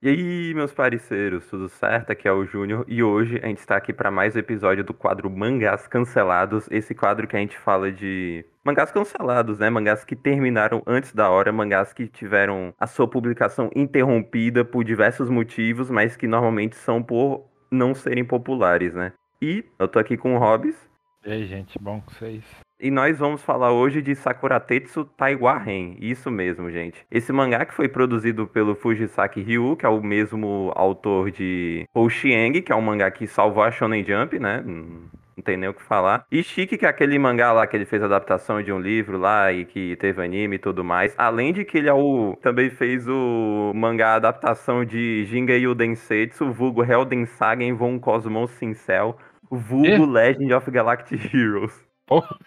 E aí, meus parceiros, tudo certo? Aqui é o Júnior e hoje a gente está aqui para mais um episódio do quadro Mangás Cancelados. Esse quadro que a gente fala de mangás cancelados, né? Mangás que terminaram antes da hora, mangás que tiveram a sua publicação interrompida por diversos motivos, mas que normalmente são por não serem populares, né? E eu tô aqui com o Hobbs. E aí, gente, bom com vocês? E nós vamos falar hoje de Sakuratetsu Taiwahen. Isso mesmo, gente. Esse mangá que foi produzido pelo Fujisaki Ryu, que é o mesmo autor de Hoshieng, que é um mangá que salvou a Shonen Jump, né? Não tem nem o que falar. E Chique, que é aquele mangá lá que ele fez adaptação de um livro lá e que teve anime e tudo mais. Além de que ele é o, também fez o mangá adaptação de Jingeyu Densetsu, vulgo Helden Sagen von Cosmos Sincel, vulgo Legend of Galactic Heroes. Porra.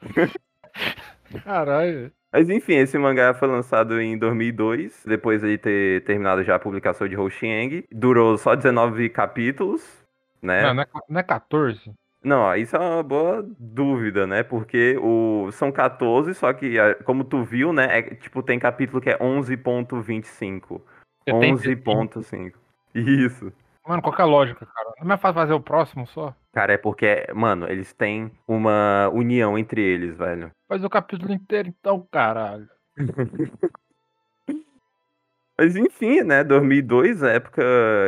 Caralho. Mas enfim, esse mangá foi lançado em 2002, depois de ter terminado já a publicação de Hoshieng. Durou só 19 capítulos, né? Não, não é, não é 14? Não, isso é uma boa dúvida, né? Porque o, são 14, só que, como tu viu, né? É, tipo, tem capítulo que é 11.25. 11.5. Isso. Mano, qual que é a lógica, cara? Não é fácil fazer o próximo só? Cara, é porque, mano, eles têm uma união entre eles, velho. Faz o capítulo inteiro então, caralho. Mas enfim, né, 2002, época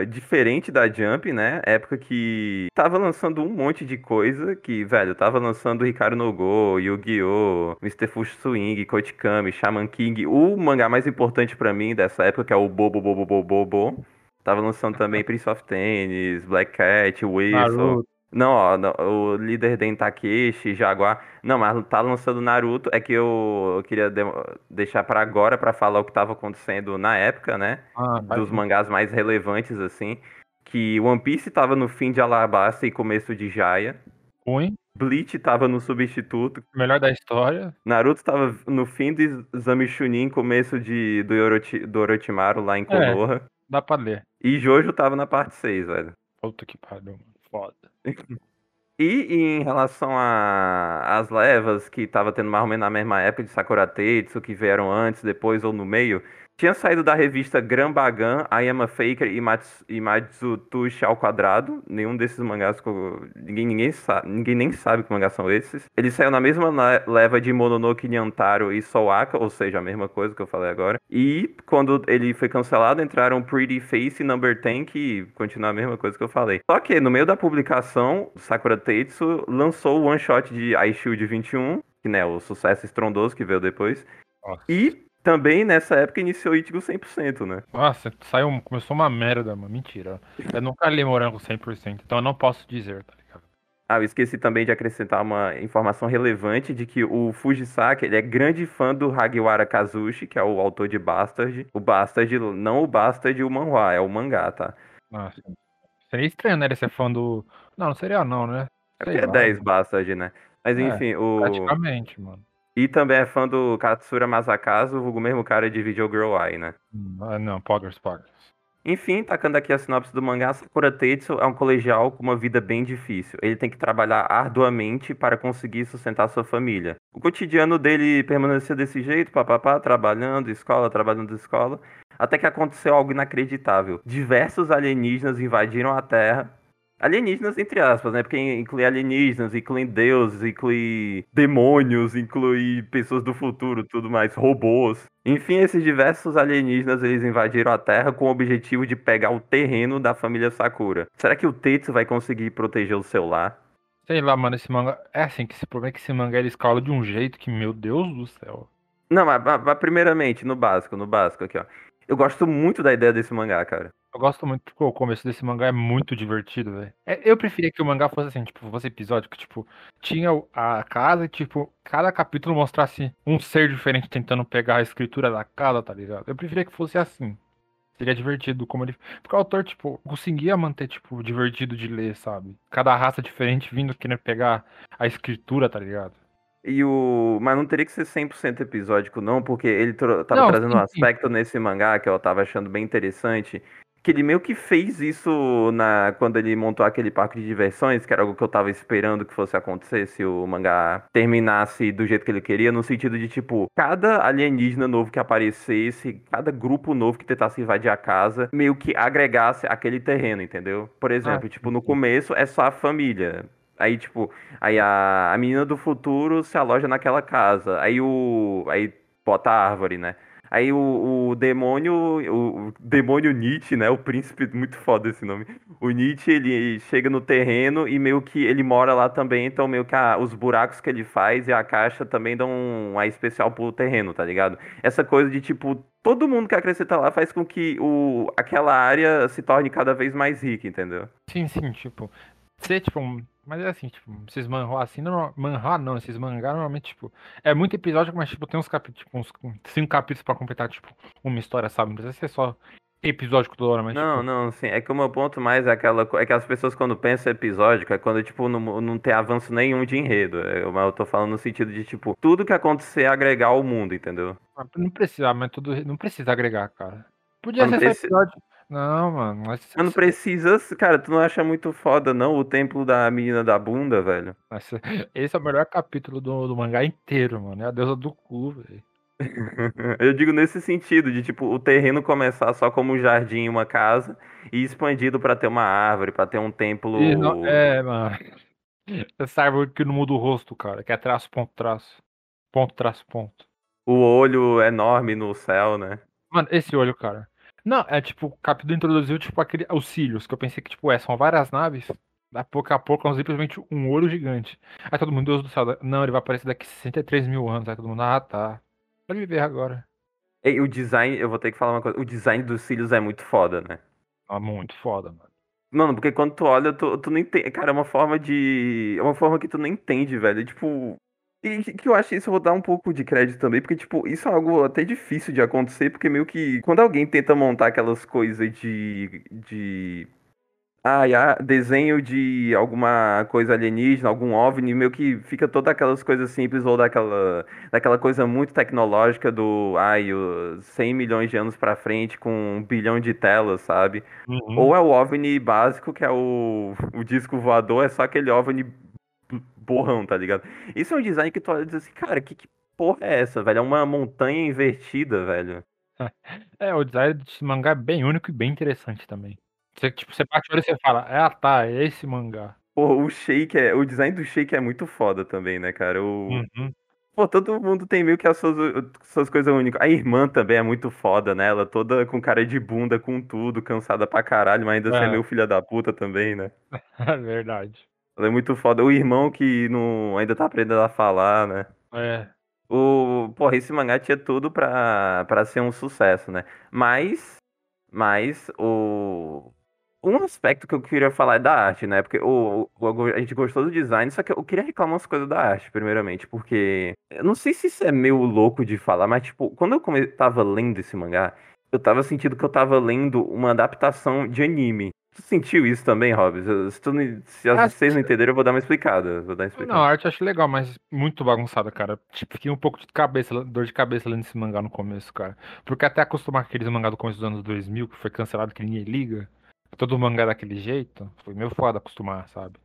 diferente da Jump, né? Época que tava lançando um monte de coisa que, velho, tava lançando Ricardo Nogo, Yu-Gi-Oh!, Mr. Fush Swing, Kotikami, Shaman King, o mangá mais importante para mim dessa época, que é o Bobo Bobo Bobo Bobo. Tava lançando também Prince of Tennis, Black Cat, Whistle. Não, ó, o líder Den Takeshi, Jaguar. Não, mas tá lançando Naruto. É que eu, queria de deixar para agora para falar o que tava acontecendo na época, né? Ah, dos mangás mais relevantes, assim. Que One Piece tava no fim de Alabasta e começo de Jaya. Ruim. Bleach tava no substituto. Melhor da história. Naruto tava no fim de Zamishunin, começo de, do, Orochi, do Orochimaru lá em é, Konoha. É, dá pra ler. E Jojo tava na parte 6, velho. Puta que pariu, foda. E em relação às levas que tava tendo mais ou menos na mesma época de Sakura Tetsu, que vieram antes, depois ou no meio, tinha saído da revista Gran Bagan, I Am a Faker e, Mats, e Matsutushi ao quadrado. Nenhum desses mangás, ninguém, ninguém, sabe, ninguém nem sabe que mangás são esses. Ele saiu na mesma leva de Mononoke Nyantaro e Soaka, ou seja, a mesma coisa que eu falei agora. E quando ele foi cancelado, entraram Pretty Face e Number 10, que continua a mesma coisa que eu falei. Só que no meio da publicação, Sakura Tetsu lançou o one shot de Ice Shield 21, que né, o sucesso estrondoso que veio depois. Nossa. E também nessa época iniciou Ichigo 100%, né? Nossa, saiu, começou uma merda, mano. Mentira. Eu nunca li Morango 100%, então eu não posso dizer, tá ligado? Ah, eu esqueci também de acrescentar uma informação relevante de que o Fujisaki, ele é grande fã do Hagiwara Kazushi, que é o autor de Bastard. O Bastard, não o Bastard o manhwa, é o mangá, tá? Nossa. Seria estranho, né, ele ser fã do... Não, não seria não, né? Sei é, é 10 Bastard, né? Mas é, enfim, é, o... Praticamente, mano. E também é fã do Katsura Masakazu, o mesmo cara de Video Girl Eye, né? Ah, não, Poggers, Poggers. Enfim, tacando aqui a sinopse do mangá, Sakura Tetsu é um colegial com uma vida bem difícil. Ele tem que trabalhar arduamente para conseguir sustentar sua família. O cotidiano dele permanecia desse jeito, papapá, trabalhando, escola, trabalhando, escola, até que aconteceu algo inacreditável. Diversos alienígenas invadiram a Terra Alienígenas, entre aspas, né? Porque inclui alienígenas, inclui deuses, inclui demônios, inclui pessoas do futuro, tudo mais, robôs. Enfim, esses diversos alienígenas, eles invadiram a Terra com o objetivo de pegar o terreno da família Sakura. Será que o Tetsu vai conseguir proteger o seu lar? Sei lá, mano, esse manga... É assim, que esse problema é que esse mangá ele escala de um jeito que, meu Deus do céu. Não, mas, mas primeiramente, no básico, no básico aqui, ó. Eu gosto muito da ideia desse mangá, cara. Eu gosto muito porque o começo desse mangá é muito divertido, velho. É, eu preferia que o mangá fosse assim, tipo, fosse episódio que, tipo, tinha a casa e, tipo, cada capítulo mostrasse um ser diferente tentando pegar a escritura da casa, tá ligado? Eu preferia que fosse assim. Seria divertido como ele. Porque o autor, tipo, conseguia manter, tipo, divertido de ler, sabe? Cada raça diferente vindo querendo pegar a escritura, tá ligado? E o. Mas não teria que ser 100% episódico, não, porque ele tro... tava não, trazendo sim, um aspecto sim. nesse mangá que eu tava achando bem interessante que ele meio que fez isso na quando ele montou aquele parque de diversões, que era algo que eu tava esperando que fosse acontecer se o mangá terminasse do jeito que ele queria, no sentido de tipo, cada alienígena novo que aparecesse, cada grupo novo que tentasse invadir a casa, meio que agregasse aquele terreno, entendeu? Por exemplo, ah, tipo, no começo é só a família. Aí, tipo, aí a, a menina do futuro se aloja naquela casa. Aí o. Aí bota a árvore, né? Aí o, o demônio, o, demônio Nietzsche, né? O príncipe, muito foda esse nome. O Nietzsche, ele chega no terreno e meio que ele mora lá também, então meio que a, os buracos que ele faz e a caixa também dão uma especial pro terreno, tá ligado? Essa coisa de tipo, todo mundo que acrescenta lá faz com que o, aquela área se torne cada vez mais rica, entendeu? Sim, sim, tipo, ser tipo um mas é assim, tipo, esses manhwa assim, não, manhwa não, esses mangá normalmente, tipo, é muito episódio, mas tipo, tem uns capítulos, tipo, uns cinco capítulos pra completar, tipo, uma história, sabe? Não precisa ser só episódico toda hora, mas. Não, tipo... não, sim. É que o meu ponto mais é aquela. É que as pessoas quando pensam episódico é quando, tipo, não, não tem avanço nenhum de enredo. É, mas eu tô falando no sentido de, tipo, tudo que acontecer é agregar ao mundo, entendeu? Ah, não precisa, mas tudo. Não precisa agregar, cara. Podia ser esse episódio. Não, mano. Mas não precisa. Cara, tu não acha muito foda, não, o templo da menina da bunda, velho? Esse é o melhor capítulo do, do mangá inteiro, mano. É a deusa do cu, velho. Eu digo nesse sentido, de tipo, o terreno começar só como um jardim uma casa e expandido para ter uma árvore, para ter um templo. Não, é, mano. Essa árvore que não muda o rosto, cara, que é traço, ponto, traço. Ponto, traço, ponto. O olho enorme no céu, né? Mano, esse olho, cara. Não, é tipo, o capítulo introduziu, tipo, aquele, os cílios, que eu pensei que, tipo, é, são várias naves, da pouco a pouco é simplesmente um olho gigante. Aí todo mundo, Deus do céu, não, ele vai aparecer daqui 63 mil anos. Aí todo mundo, ah, tá. Pode ver agora. E o design, eu vou ter que falar uma coisa, o design dos cílios é muito foda, né? Ah, muito foda, mano. Mano, porque quando tu olha, tu, tu não entende. Cara, é uma forma de. É uma forma que tu não entende, velho. Tipo, e que eu acho isso, eu vou dar um pouco de crédito também, porque, tipo, isso é algo até difícil de acontecer, porque meio que quando alguém tenta montar aquelas coisas de. de. Ah, ah, desenho de alguma coisa alienígena, algum OVNI, meio que fica todas aquelas coisas simples ou daquela, daquela coisa muito tecnológica do, ai, 100 milhões de anos pra frente com um bilhão de telas, sabe? Uhum. Ou é o OVNI básico, que é o, o disco voador, é só aquele OVNI porrão, tá ligado? Isso é um design que tu olha e diz assim, cara, que, que porra é essa, velho? É uma montanha invertida, velho. É, o design desse mangá é bem único e bem interessante também. Você, tipo, você bate o olho e você fala, ah tá, é esse mangá. Pô, o Shake é. O design do Shake é muito foda também, né, cara? O... Uhum. Pô, todo mundo tem meio que as suas, suas coisas únicas. A irmã também é muito foda, né? Ela toda com cara de bunda, com tudo, cansada pra caralho, mas ainda é. ser meio filha da puta também, né? É verdade. Ela é muito foda. O irmão que não, ainda tá aprendendo a falar, né? É. O, porra, esse mangá tinha tudo pra, pra ser um sucesso, né? Mas, mas o... Um aspecto que eu queria falar é da arte, né? Porque o, o, a gente gostou do design, só que eu queria reclamar umas coisas da arte, primeiramente, porque... Eu não sei se isso é meio louco de falar, mas, tipo, quando eu come... tava lendo esse mangá, eu tava sentindo que eu tava lendo uma adaptação de anime. Tu sentiu isso também, Rob? Se, tu, se ah, vocês não entenderam, eu vou dar uma explicada. Vou dar uma explicada. Não, a arte eu acho legal, mas muito bagunçada, cara. Tipo, fiquei um pouco de cabeça, dor de cabeça lendo esse mangá no começo, cara. Porque até acostumar aqueles mangá do começo dos anos 2000, que foi cancelado, que ninguém liga. Todo mangá daquele jeito, foi meio foda acostumar, sabe?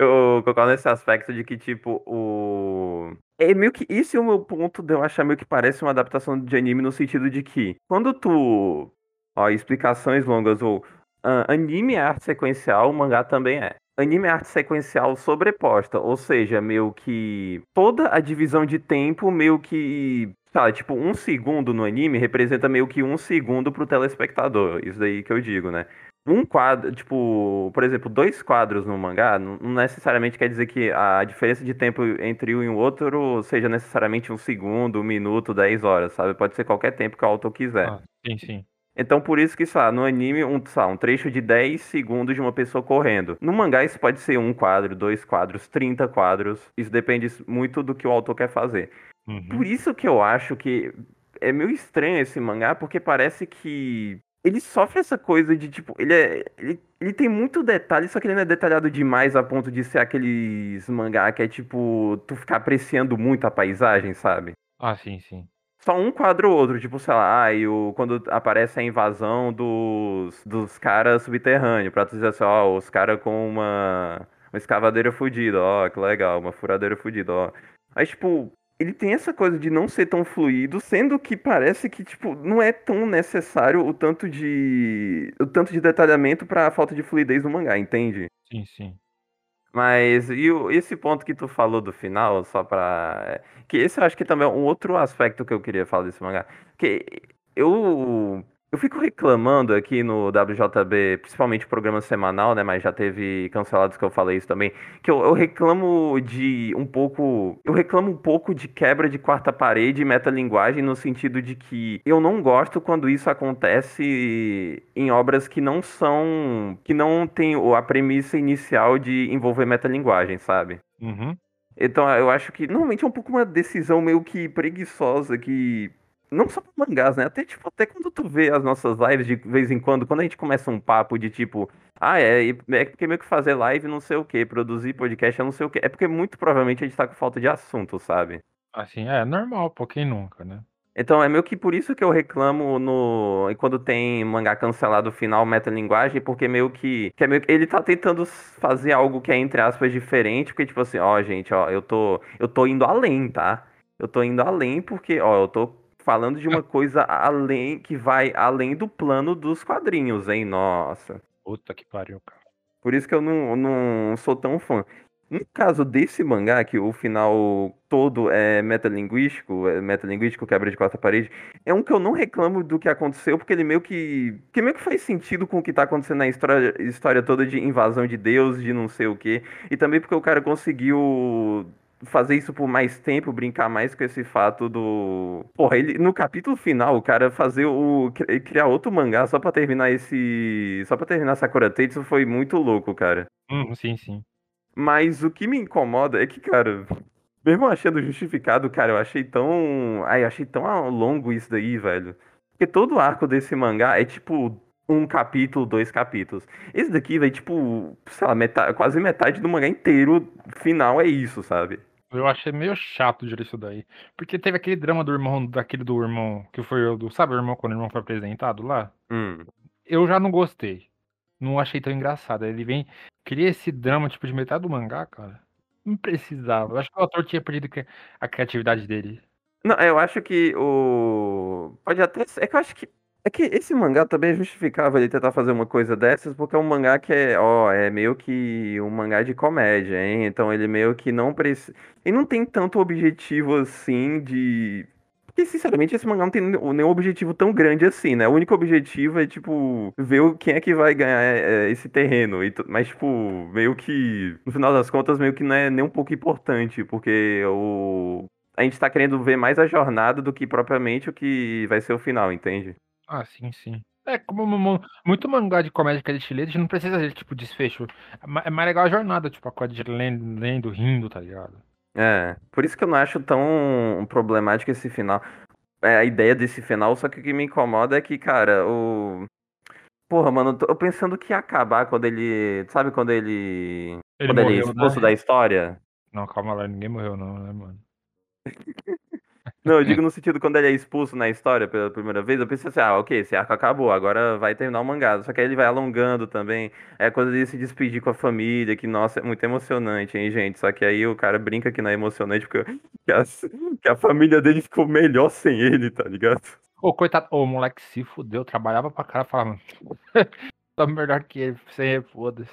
Eu concordo nesse aspecto de que, tipo, o. É meio que. Esse é o meu ponto de eu achar meio que parece uma adaptação de anime no sentido de que, quando tu. Ó, explicações longas ou Uh, anime é arte sequencial, o mangá também é. Anime é arte sequencial sobreposta, ou seja, meio que toda a divisão de tempo, meio que. Sabe, tipo, um segundo no anime representa meio que um segundo pro telespectador. Isso daí que eu digo, né? Um quadro, tipo, por exemplo, dois quadros no mangá, não necessariamente quer dizer que a diferença de tempo entre um e o outro seja necessariamente um segundo, um minuto, dez horas, sabe? Pode ser qualquer tempo que o autor quiser. Ah, sim, sim. Então por isso que, sei no anime, um, sei um trecho de 10 segundos de uma pessoa correndo. No mangá isso pode ser um quadro, dois quadros, 30 quadros. Isso depende muito do que o autor quer fazer. Uhum. Por isso que eu acho que é meio estranho esse mangá, porque parece que ele sofre essa coisa de, tipo, ele é. Ele, ele tem muito detalhe, só que ele não é detalhado demais a ponto de ser aqueles mangá que é tipo, tu ficar apreciando muito a paisagem, sabe? Ah, sim, sim. Só um quadro ou outro, tipo, sei lá, e o, quando aparece a invasão dos, dos caras subterrâneos, pra tu dizer assim, ó, os caras com uma, uma escavadeira fodida, ó, que legal, uma furadeira fodida, ó. Aí, tipo, ele tem essa coisa de não ser tão fluido, sendo que parece que, tipo, não é tão necessário o tanto de. o tanto de detalhamento pra falta de fluidez do mangá, entende? Sim, sim. Mas e o- esse ponto que tu falou do final, só pra. Que esse eu acho que também é um outro aspecto que eu queria falar desse mangá. Que eu. Eu fico reclamando aqui no WJB, principalmente programa semanal, né? Mas já teve cancelados que eu falei isso também. Que eu, eu reclamo de um pouco. Eu reclamo um pouco de quebra de quarta parede e metalinguagem, no sentido de que eu não gosto quando isso acontece em obras que não são. que não tem a premissa inicial de envolver metalinguagem, sabe? Uhum. Então eu acho que normalmente é um pouco uma decisão meio que preguiçosa que. Não só pra mangás, né? Até, tipo, até quando tu vê as nossas lives de vez em quando, quando a gente começa um papo de tipo, ah, é, é porque meio que fazer live não sei o que, produzir podcast é não sei o que. É porque muito provavelmente a gente tá com falta de assunto, sabe? Assim, é normal, pô, quem nunca, né? Então é meio que por isso que eu reclamo no quando tem mangá cancelado final metalinguagem, porque meio que, que é meio que ele tá tentando fazer algo que é entre aspas diferente, porque tipo assim, ó, gente, ó, eu tô eu tô indo além, tá? Eu tô indo além porque, ó, eu tô falando de uma coisa além que vai além do plano dos quadrinhos, hein? Nossa. Puta que pariu, cara. Por isso que eu não, não sou tão fã. No caso desse mangá, que o final todo é metalinguístico, é metalinguístico, quebra de quarta parede, é um que eu não reclamo do que aconteceu, porque ele meio que. que meio que faz sentido com o que tá acontecendo na história, história toda de invasão de Deus, de não sei o quê. E também porque o cara conseguiu fazer isso por mais tempo, brincar mais com esse fato do. Porra, ele no capítulo final, o cara fazer o. cri- criar outro mangá só pra terminar esse. Só pra terminar Sakura Tetsu foi muito louco, cara. Hum, sim, sim. Mas o que me incomoda é que, cara, mesmo achando justificado, cara, eu achei tão. Ai, eu achei tão longo isso daí, velho. Porque todo o arco desse mangá é tipo um capítulo, dois capítulos. Esse daqui, velho, tipo, sei lá, metade, quase metade do mangá inteiro final é isso, sabe? Eu achei meio chato de isso daí. Porque teve aquele drama do irmão, daquele do irmão, que foi o do. Sabe o irmão quando o irmão foi apresentado lá? Hum. Eu já não gostei. Não achei tão engraçado. Ele vem. Cria esse drama, tipo, de metade do mangá, cara. Não precisava. Eu acho que o autor tinha perdido a criatividade dele. Não, eu acho que o. Pode até ser. É que eu acho que. É que esse mangá também é justificável ele tentar fazer uma coisa dessas, porque é um mangá que é, ó, é meio que um mangá de comédia, hein? Então ele meio que não precisa. Ele não tem tanto objetivo assim de. Porque, sinceramente, esse mangá não tem nenhum objetivo tão grande assim, né? O único objetivo é, tipo, ver quem é que vai ganhar é, é, esse terreno. Mas, tipo, meio que, no final das contas, meio que não é nem um pouco importante, porque o. A gente tá querendo ver mais a jornada do que propriamente o que vai ser o final, entende? Ah, sim, sim. É, como mu- mu- muito mangá de comédia que a gente lê, a gente não precisa de, tipo, desfecho. É ma- é mais legal a jornada, tipo, a coisa de lendo, lendo, rindo, tá ligado? É, por isso que eu não acho tão problemático esse final. É, a ideia desse final, só que o que me incomoda é que, cara, o. Porra, mano, eu tô pensando que ia acabar quando ele. Sabe quando ele. Ele quando ele é morreu, expulso né? da história? Não, calma lá, ninguém morreu não, né, mano? Não, eu digo no sentido quando ele é expulso na história pela primeira vez, eu pensei assim, ah, ok, esse arco acabou, agora vai terminar o mangá. Só que aí ele vai alongando também. É a coisa de se despedir com a família, que, nossa, é muito emocionante, hein, gente? Só que aí o cara brinca que não é emocionante porque que a, que a família dele ficou melhor sem ele, tá ligado? Ô, coitado, o moleque se fudeu, trabalhava pra cara, falava, tá melhor que ele, sem foda-se.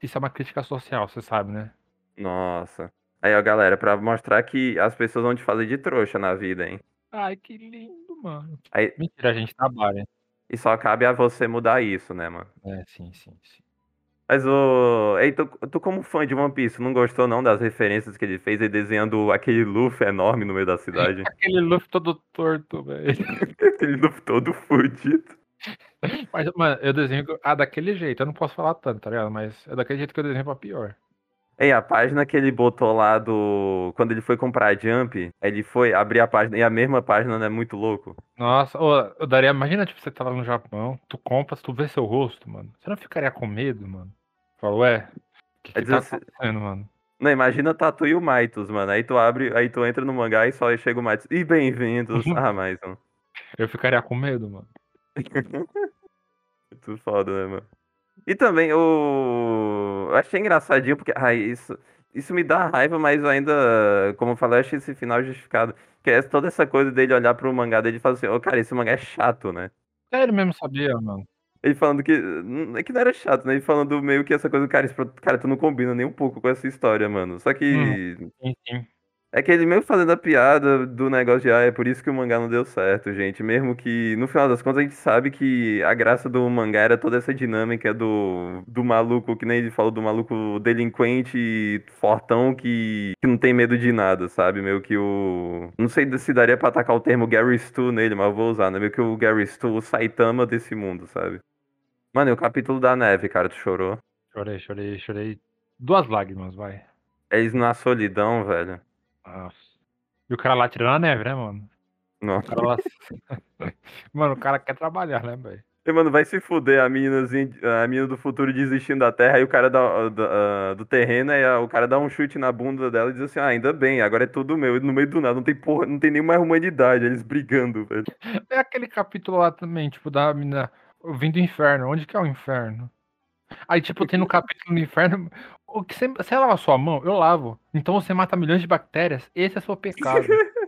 Isso é uma crítica social, você sabe, né? Nossa. Aí, ó, galera, pra mostrar que as pessoas vão te fazer de trouxa na vida, hein? Ai, que lindo, mano. Aí, Mentira, a gente trabalha. e só cabe a você mudar isso, né, mano? É, sim, sim, sim. Mas o. Ei, tu, tu como fã de One Piece, não gostou não das referências que ele fez aí desenhando aquele Luffy enorme no meio da cidade? Aquele Luffy todo torto, velho. aquele Luffy todo fudido. Mas, mano, eu desenho ah, daquele jeito. Eu não posso falar tanto, tá ligado? Mas é daquele jeito que eu desenho pra pior. Ei, a página que ele botou lá do. Quando ele foi comprar a Jump, ele foi abrir a página e a mesma página não é muito louco. Nossa, ô, eu daria. Imagina, tipo, você tá lá no Japão, tu compras, tu vê seu rosto, mano. Você não ficaria com medo, mano? Fala, ué, o que, É que tá dizer- acontecendo, mano? Não, imagina Tatu e o Maitos, mano. Aí tu abre, aí tu entra no mangá e só chega o Maitos. E bem-vindos a mais um. Eu ficaria com medo, mano. Muito foda, né, mano? E também o. Eu achei engraçadinho, porque. Ai, isso. Isso me dá raiva, mas ainda, como eu falei, eu achei esse final justificado. Que é toda essa coisa dele olhar pro mangá dele e falar assim, ô cara, esse mangá é chato, né? É, ele mesmo sabia, mano. Ele falando que. É que não era chato, né? Ele falando meio que essa coisa, cara, isso, cara, tu não combina nem um pouco com essa história, mano. Só que. Hum, sim, sim. É que ele mesmo fazendo a piada do negócio de, ah, é por isso que o mangá não deu certo, gente. Mesmo que, no final das contas, a gente sabe que a graça do mangá era toda essa dinâmica do, do maluco, que nem ele falou, do maluco delinquente, fortão, que, que não tem medo de nada, sabe? Meio que o. Não sei se daria pra atacar o termo Gary Stu nele, mas eu vou usar, né? Meio que o Gary Stu, o Saitama desse mundo, sabe? Mano, e o capítulo da neve, cara, tu chorou? Chorei, chorei, chorei. Duas lágrimas, vai. Eles na solidão, velho. Nossa. E o cara lá tirando a neve, né, mano? Não. Lá... mano, o cara quer trabalhar, né, velho? E, mano, vai se fuder a meninazinha, a menina do futuro desistindo da terra, aí o cara dá, do, do terreno, aí o cara dá um chute na bunda dela e diz assim, ah, ainda bem, agora é tudo meu. E no meio do nada, não tem porra, não tem nenhuma humanidade, eles brigando, velho. É aquele capítulo lá também, tipo, da menina vindo do inferno. Onde que é o inferno? Aí, tipo, tem no capítulo do inferno. O que você, você lava a sua mão? Eu lavo. Então você mata milhões de bactérias. Esse é seu pecado.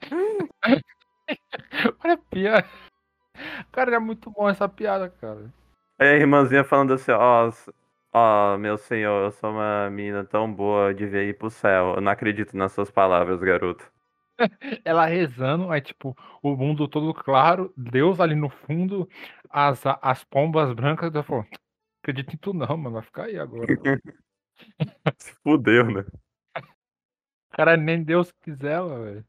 Olha a piada. Cara, é muito bom essa piada, cara. Aí a irmãzinha falando assim, ó, ó, meu senhor, eu sou uma menina tão boa, de ver ir pro céu. Eu não acredito nas suas palavras, garoto. Ela rezando, aí tipo, o mundo todo claro, Deus ali no fundo, as, as pombas brancas, eu falo, acredito em tu não, mano, vai ficar aí agora. Se fudeu, né? Cara, nem Deus quiser, velho.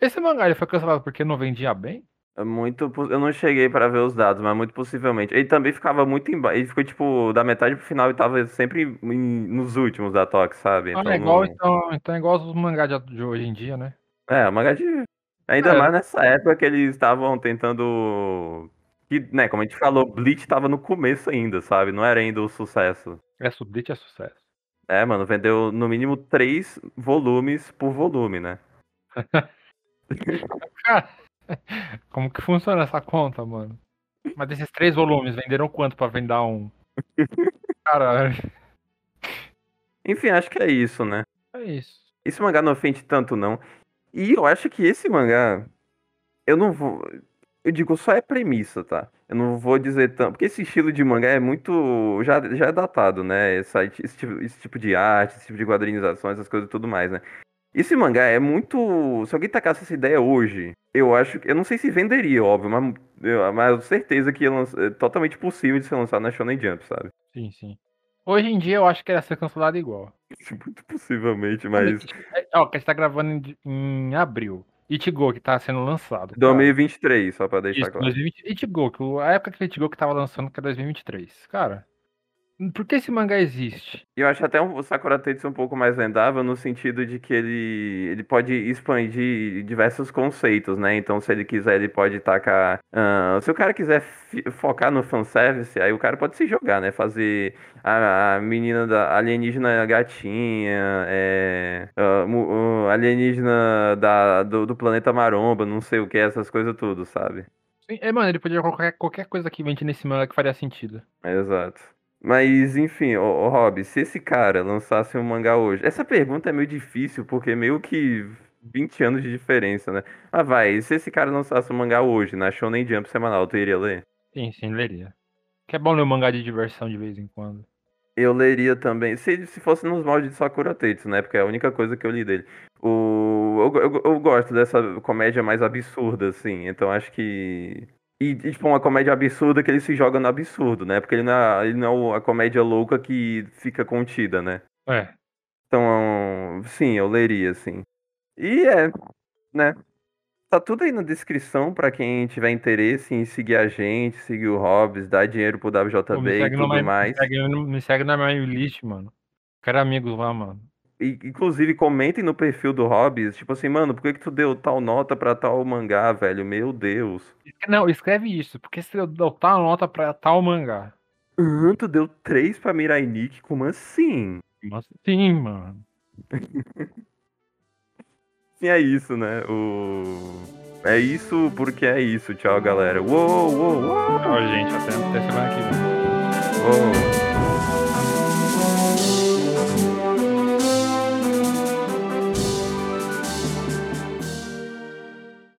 Esse mangá ele foi cancelado porque não vendia bem? É muito, eu não cheguei para ver os dados, mas muito possivelmente. Ele também ficava muito embaixo. Ele ficou tipo da metade pro final e tava sempre em, nos últimos da Tox, sabe? Ah, então, é igual, então, então é igual os mangás de, hoje em dia, né? É, mangá de. Ainda é. mais nessa época que eles estavam tentando. Que, né, como a gente falou, Bleach tava no começo ainda, sabe? Não era ainda o sucesso. É, Bleach é sucesso. É, mano, vendeu no mínimo três volumes por volume, né? como que funciona essa conta, mano? Mas desses três volumes, venderam quanto pra vender um? Caralho. Enfim, acho que é isso, né? É isso. Esse mangá não ofende tanto, não. E eu acho que esse mangá, eu não vou. Eu digo, só é premissa, tá? Eu não vou dizer tanto. Porque esse estilo de mangá é muito. Já, já é datado, né? Esse, esse, tipo, esse tipo de arte, esse tipo de quadrinização, essas coisas e tudo mais, né? Esse mangá é muito. Se alguém tacasse essa ideia hoje, eu acho que. Eu não sei se venderia, óbvio, mas, eu, mas certeza que é totalmente possível de ser lançado na Shonen Jump, sabe? Sim, sim. Hoje em dia eu acho que ia ser cancelado igual. Muito possivelmente, mas. Ó, que a gente tá gravando em, em abril. Ichigo, que tá sendo lançado. 2023, cara. só pra deixar Isso, claro. 2020, Ichigo, que a época que Ichigo que tava lançando, que é 2023. Cara, por que esse mangá existe? Eu acho até o Sakura Tetsu um pouco mais vendável no sentido de que ele, ele pode expandir diversos conceitos, né? Então, se ele quiser, ele pode tacar. Uh, se o cara quiser focar no fanservice, aí o cara pode se jogar, né? Fazer a, a menina da alienígena gatinha, é, uh, uh, alienígena da, do, do, planeta Maromba, não sei o que, essas coisas tudo, sabe? É, mano, ele podia colocar qualquer coisa que vende nesse manga que faria sentido. Exato. Mas, enfim, ô, ô Rob, se esse cara lançasse um mangá hoje. Essa pergunta é meio difícil, porque meio que 20 anos de diferença, né? Ah, vai, se esse cara lançasse um mangá hoje, na Shonen Jump semanal, tu iria ler? Sim, sim, leria. Que é bom ler um mangá de diversão de vez em quando. Eu leria também, se, se fosse nos moldes de Sakura Tetsu, né? Porque é a única coisa que eu li dele. O, eu, eu, eu gosto dessa comédia mais absurda, assim. Então acho que e, tipo, uma comédia absurda que ele se joga no absurdo, né? Porque ele não é, ele não é a comédia louca que fica contida, né? É. Então, sim, eu leria, sim. E é, né? Tá tudo aí na descrição para quem tiver interesse em seguir a gente, seguir o Hobbs, dar dinheiro pro WJB e tudo mais. Me segue, me segue na minha list, mano. Quero amigos lá, mano. Inclusive, comentem no perfil do Hobbs, tipo assim, mano, por que, que tu deu tal nota pra tal mangá, velho? Meu Deus. Não, escreve isso, porque se eu deu tal nota pra tal mangá. Uhum, tu deu 3 pra Mirai Nikki, como assim? Como assim, mano? Sim, é isso, né? O... É isso porque é isso. Tchau, galera. Uou, uou, uou. Tchau, gente. Até, até semana que vem. uou.